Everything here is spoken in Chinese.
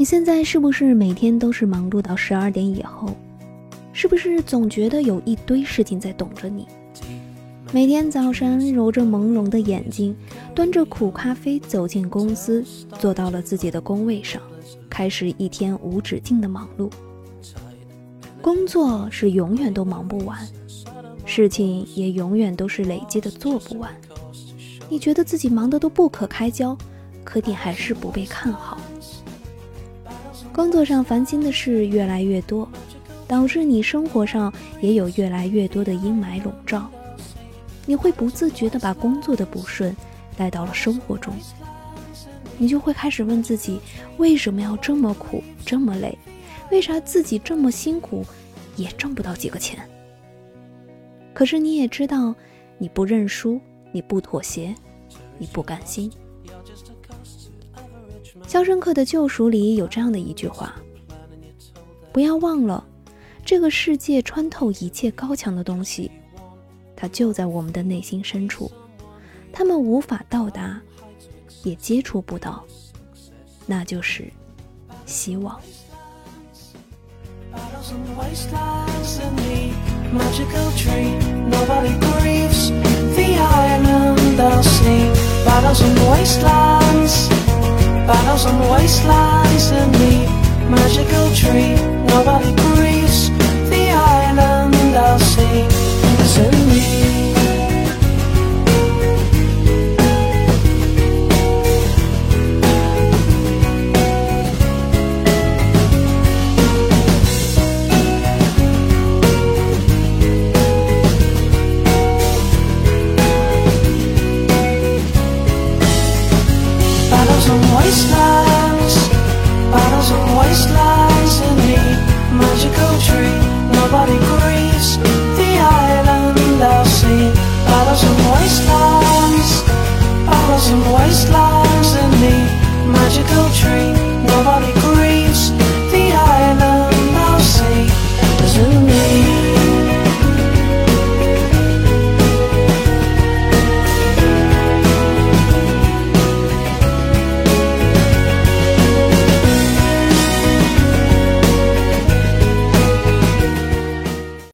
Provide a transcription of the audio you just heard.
你现在是不是每天都是忙碌到十二点以后？是不是总觉得有一堆事情在等着你？每天早晨揉着朦胧的眼睛，端着苦咖啡走进公司，坐到了自己的工位上，开始一天无止境的忙碌。工作是永远都忙不完，事情也永远都是累积的做不完。你觉得自己忙得都不可开交，可你还是不被看好。工作上烦心的事越来越多，导致你生活上也有越来越多的阴霾笼罩。你会不自觉地把工作的不顺带到了生活中，你就会开始问自己：为什么要这么苦，这么累？为啥自己这么辛苦也挣不到几个钱？可是你也知道，你不认输，你不妥协，你不甘心。《肖申克的救赎》里有这样的一句话：“不要忘了，这个世界穿透一切高墙的东西，它就在我们的内心深处，他们无法到达，也接触不到，那就是希望。” battles on wastelands and the magical about some waistlines and me wastelands, battles on wastelands in the magical tree. Nobody grieves